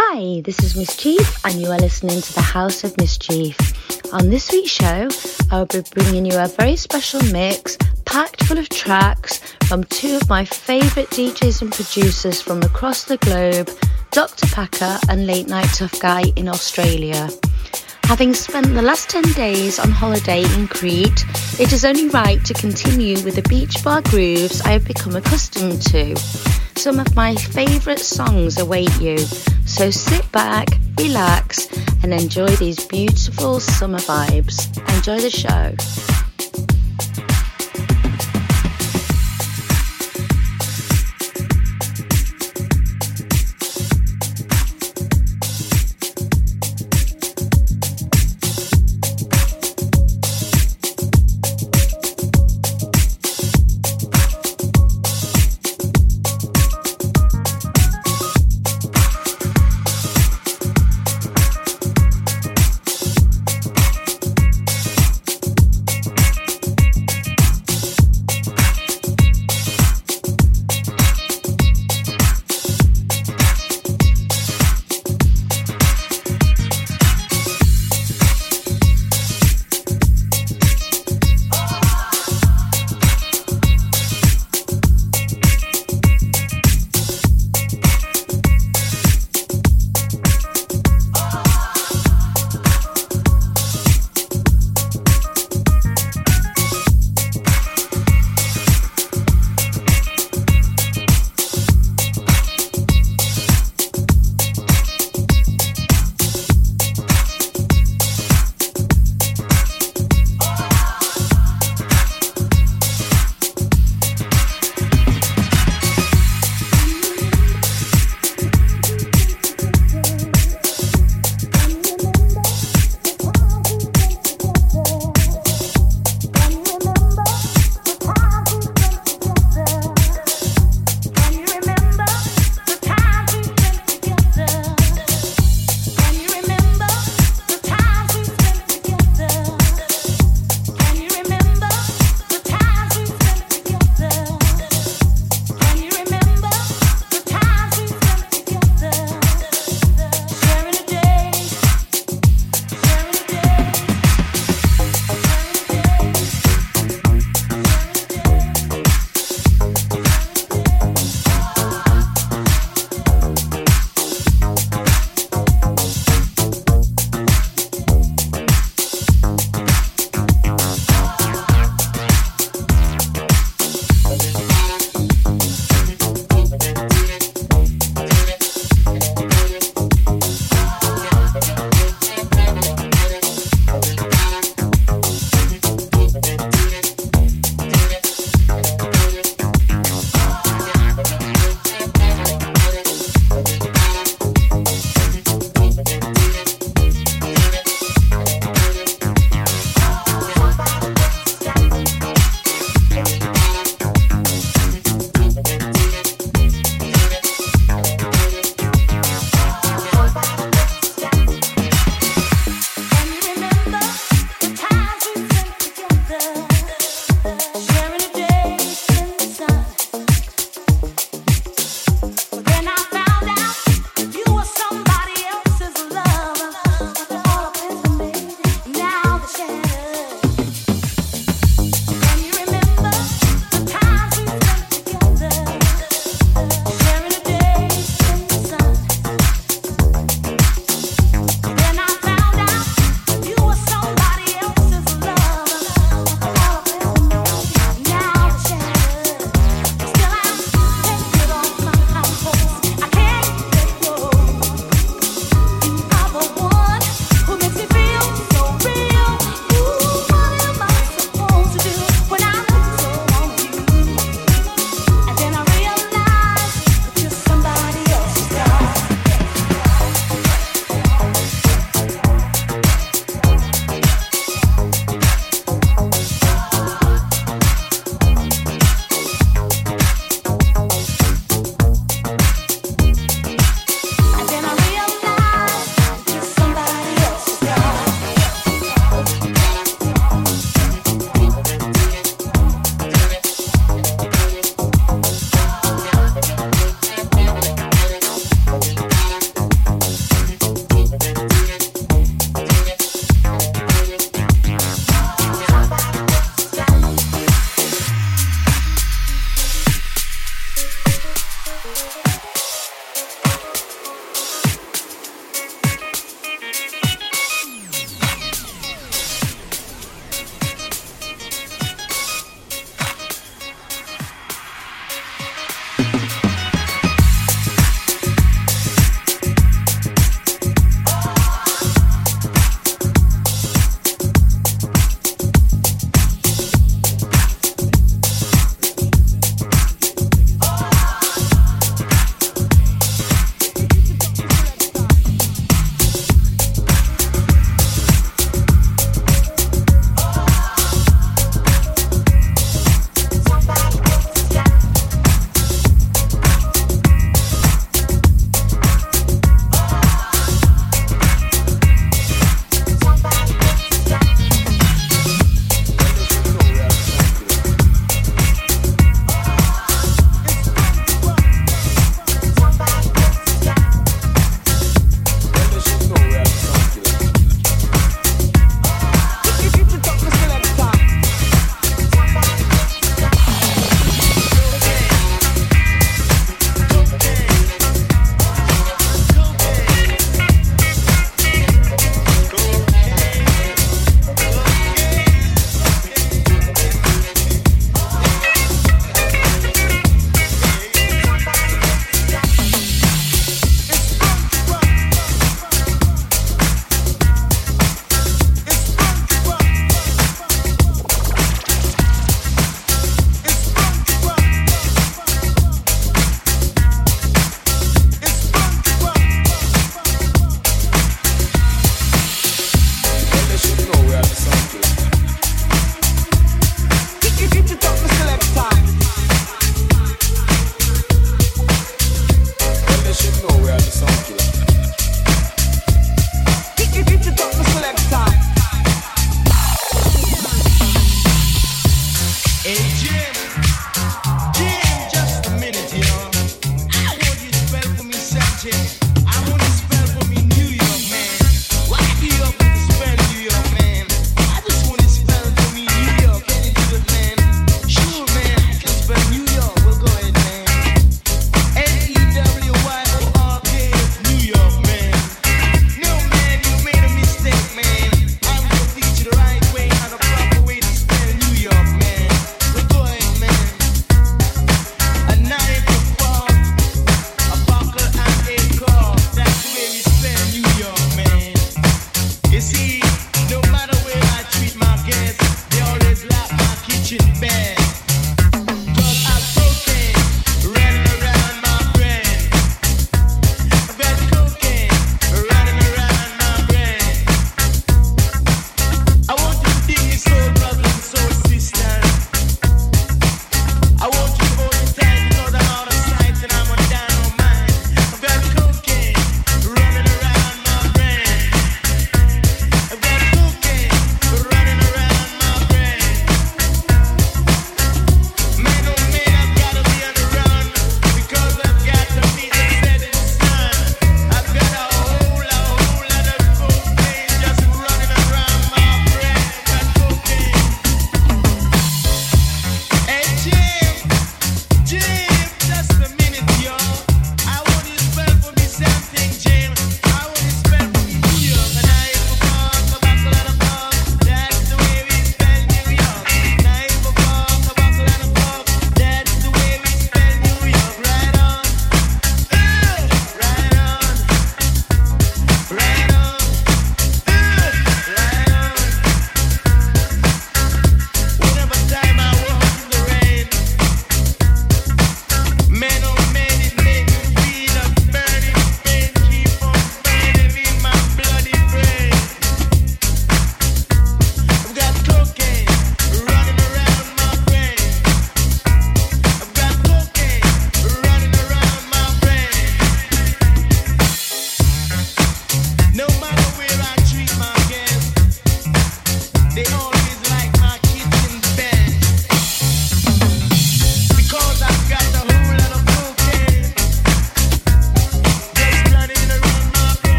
Hi, this is Miss Chief, and you are listening to the House of Miss Chief. On this week's show, I will be bringing you a very special mix packed full of tracks from two of my favourite DJs and producers from across the globe, Dr. Packer and Late Nite Tuff Guy in Australia. Having spent the last 10 days on holiday in Crete, it is only right to continue with the beach bar grooves I have become accustomed to. Some of my favourite songs await you, so sit back, relax, and enjoy these beautiful summer vibes. Enjoy the show.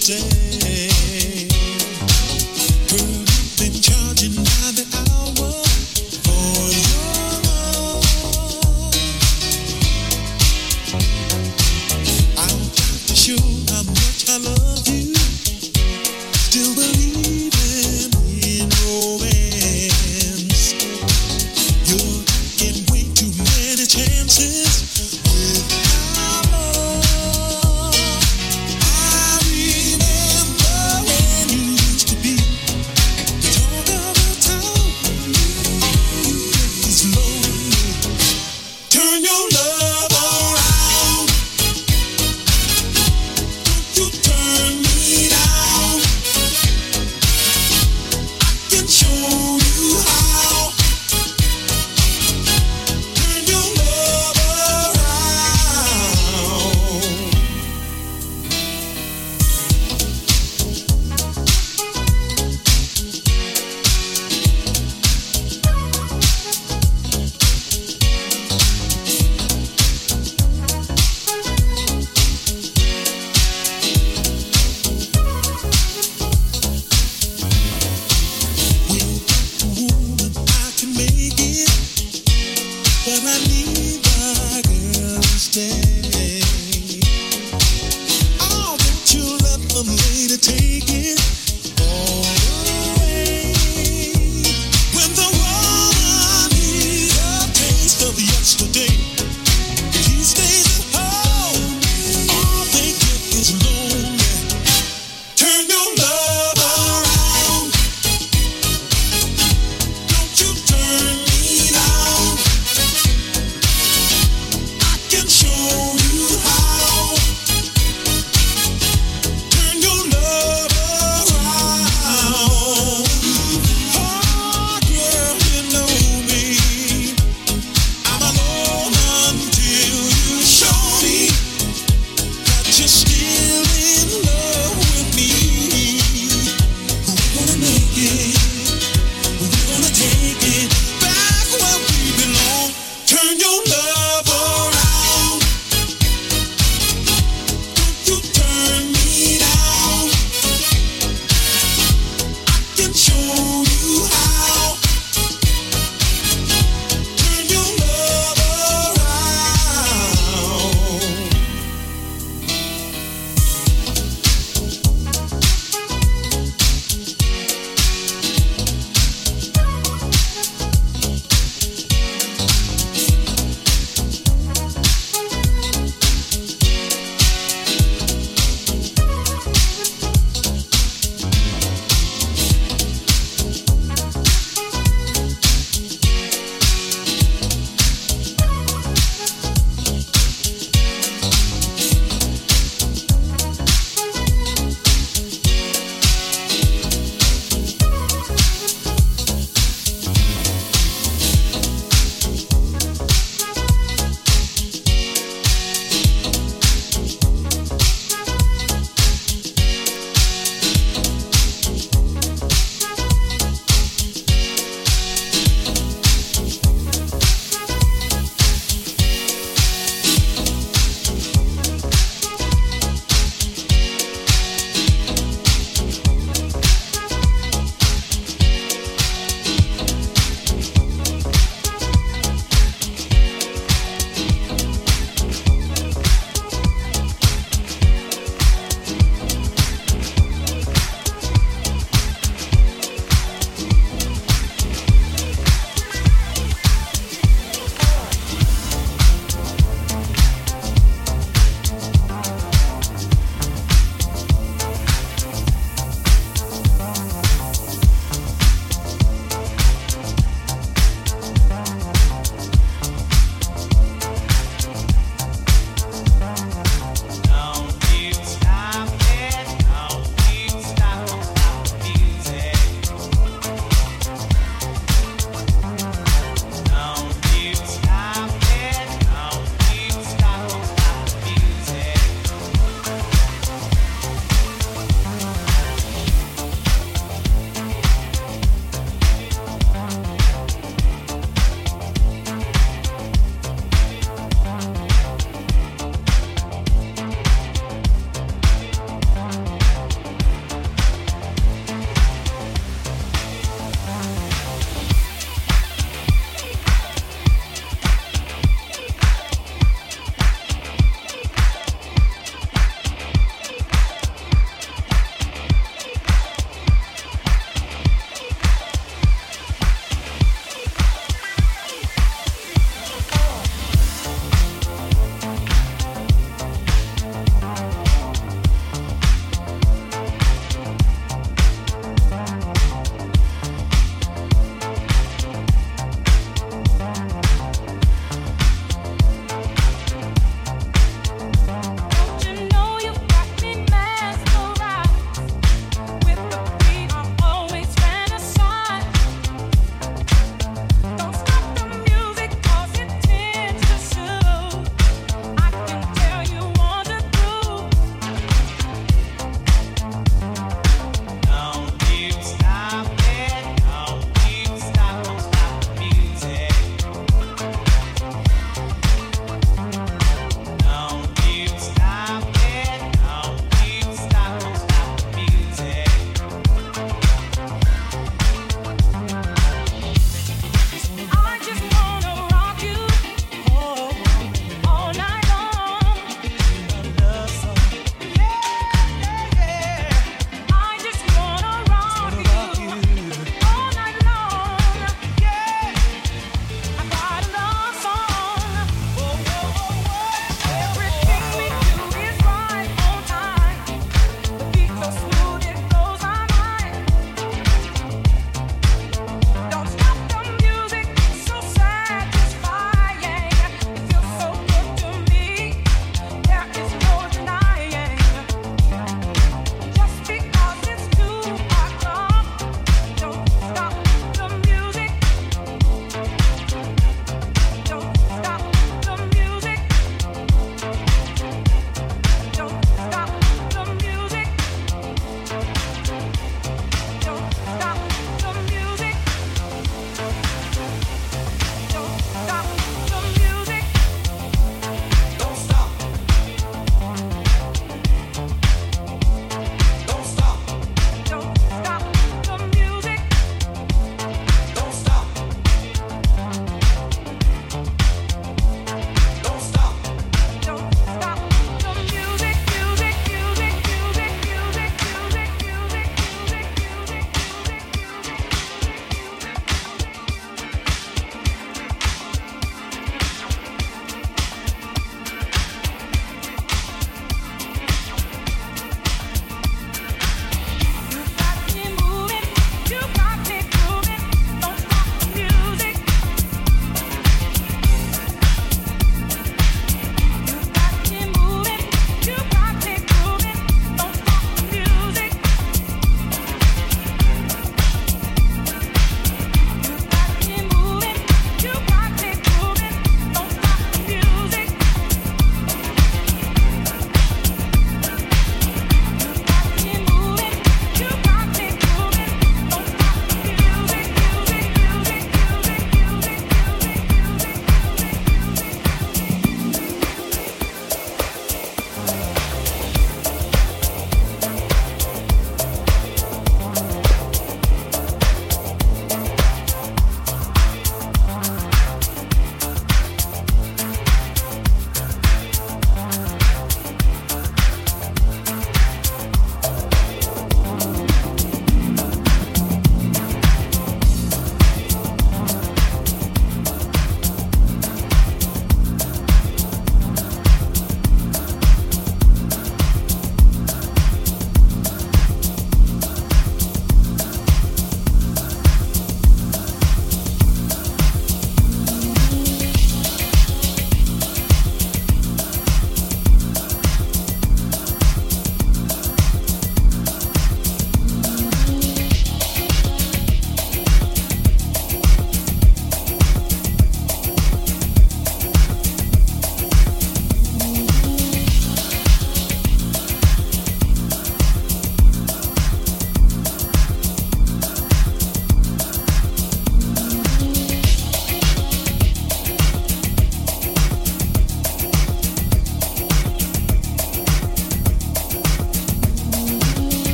Time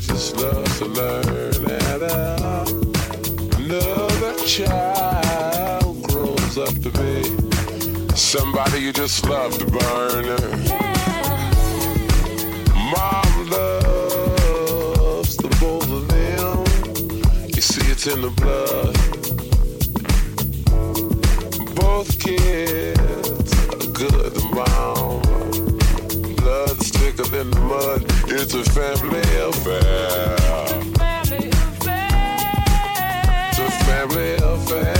Just love to learn. And uh, another child grows up to be somebody you just love to burn. Mom loves the both of them. You see, it's in the blood. Both kids are good mom. Blood's thicker than the mud. It's a family affair. It's a family affair.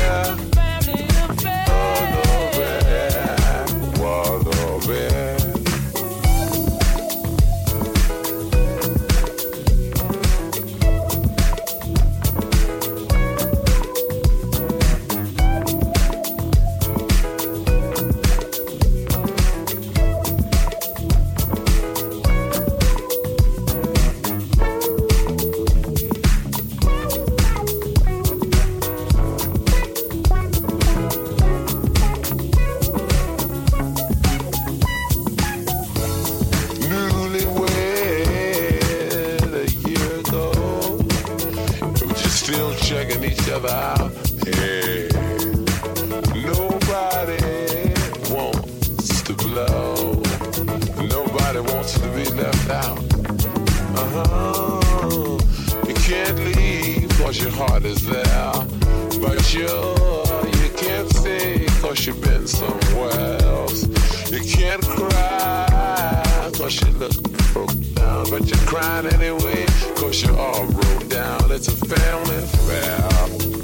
somewhere else. You can't cry, cause you look broke down. But you're crying anyway, cause you're all broke down. It's a family affair.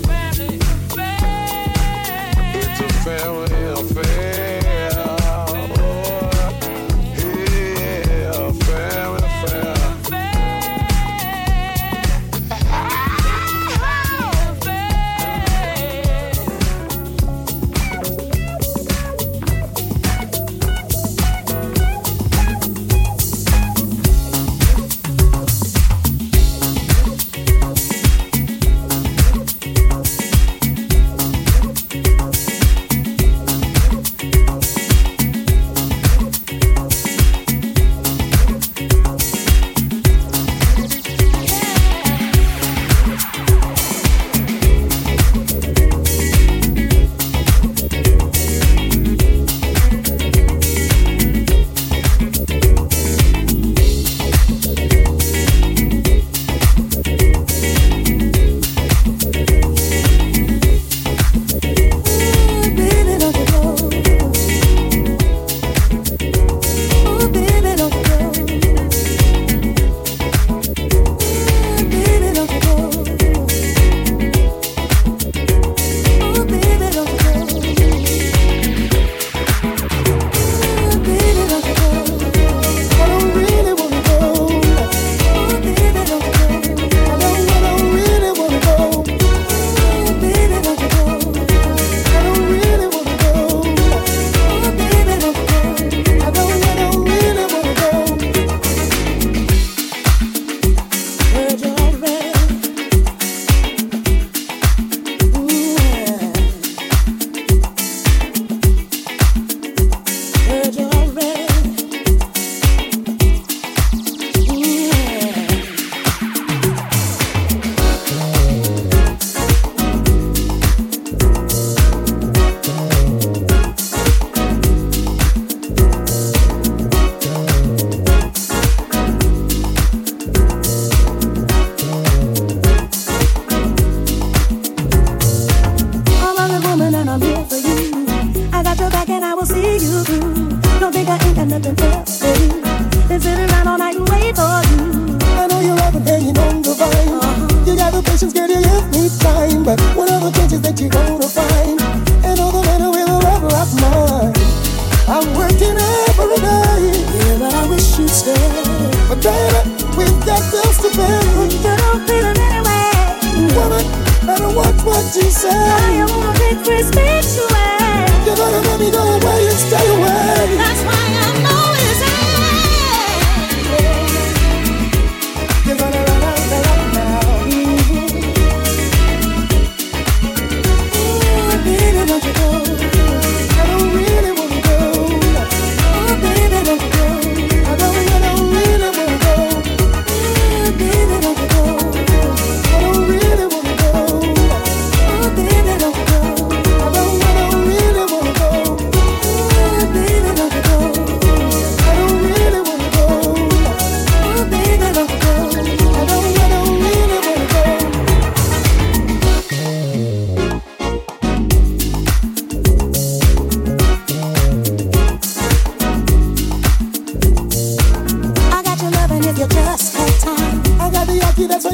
Family affair. It's a family affair.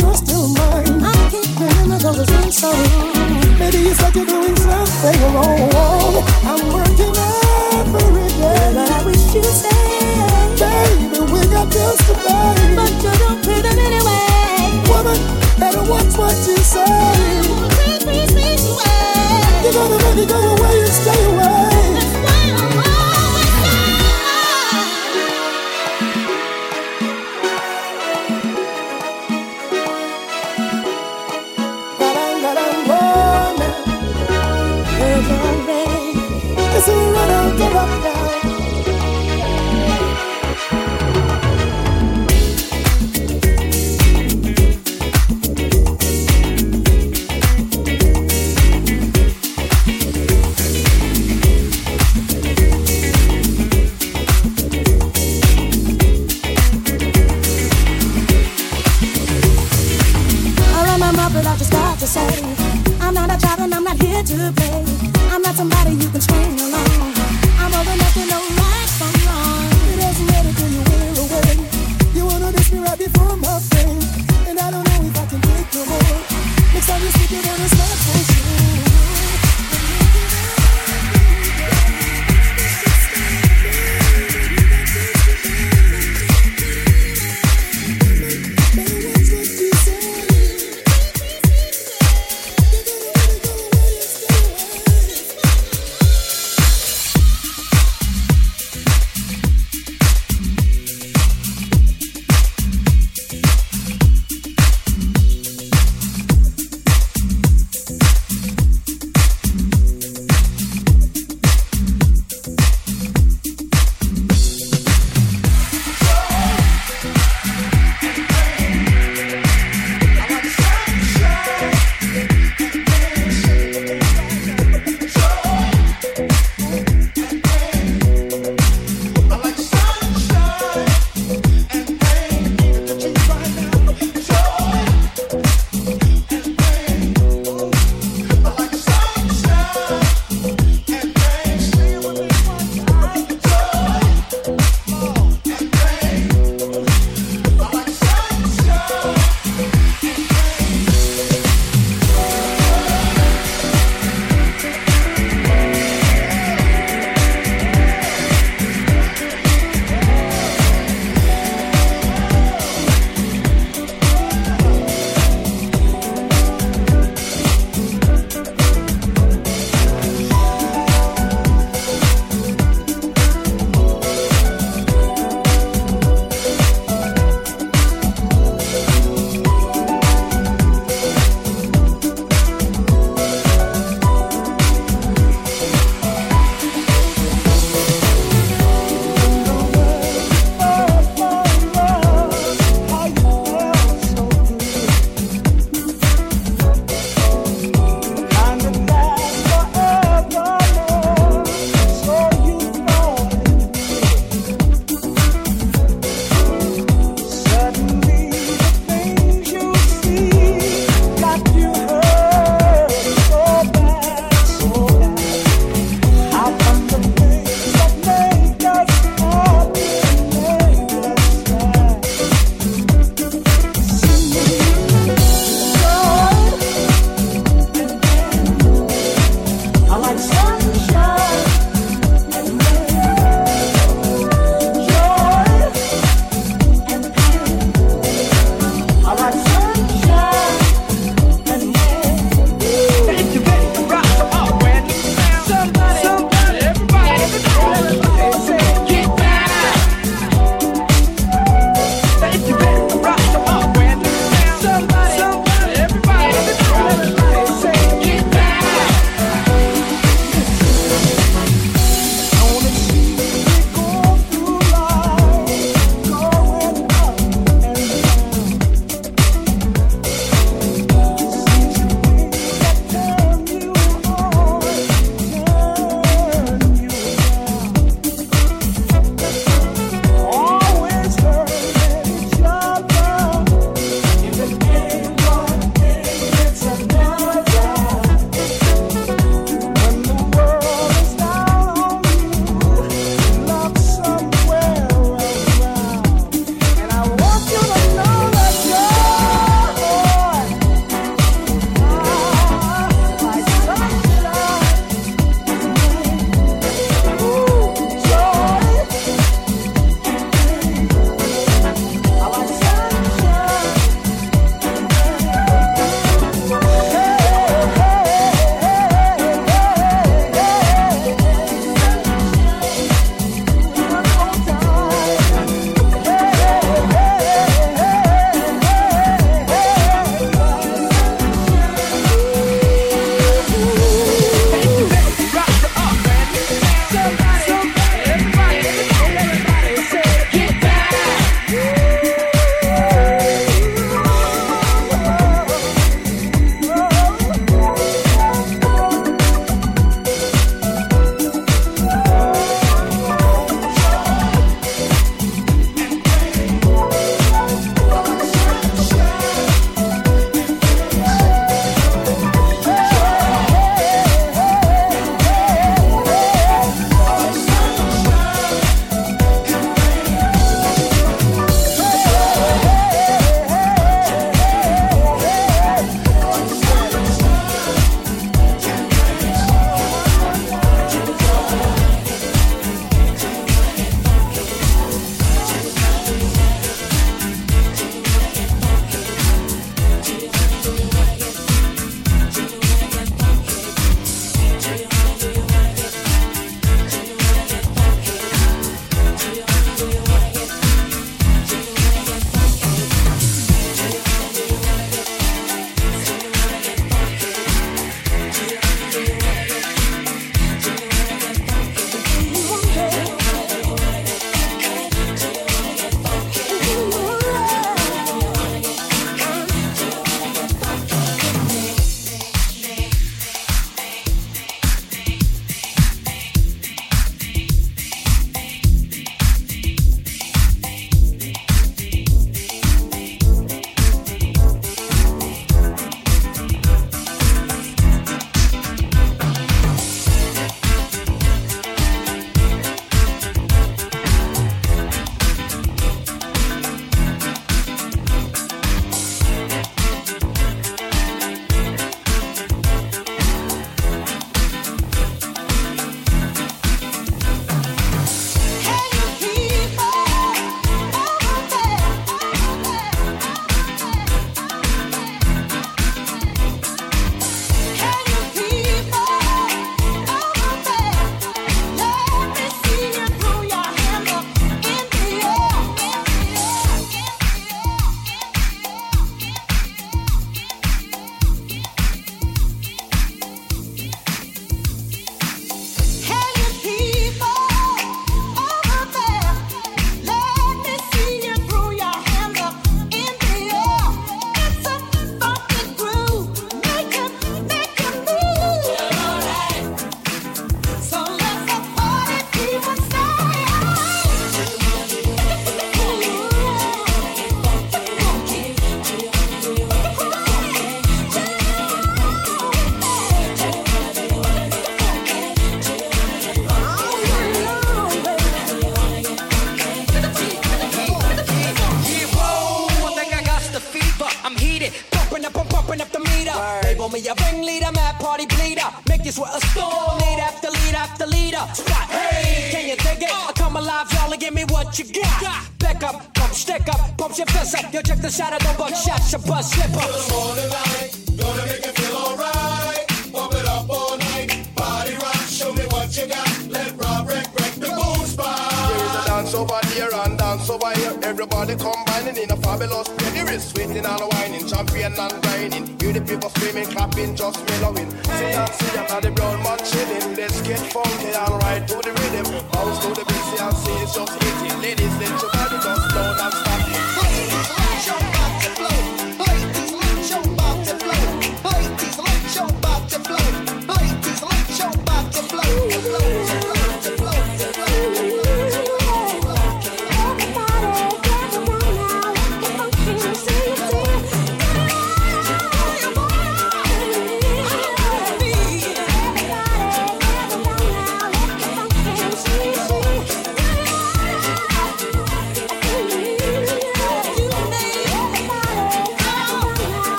you're still mine. I keep remembering those things so wrong. Maybe it's like you're doing something wrong. I'm working every day. But I wish you'd said, baby, we got bills to pay. But you don't pay them anyway. Woman, better watch what you say. You're gonna make it go away.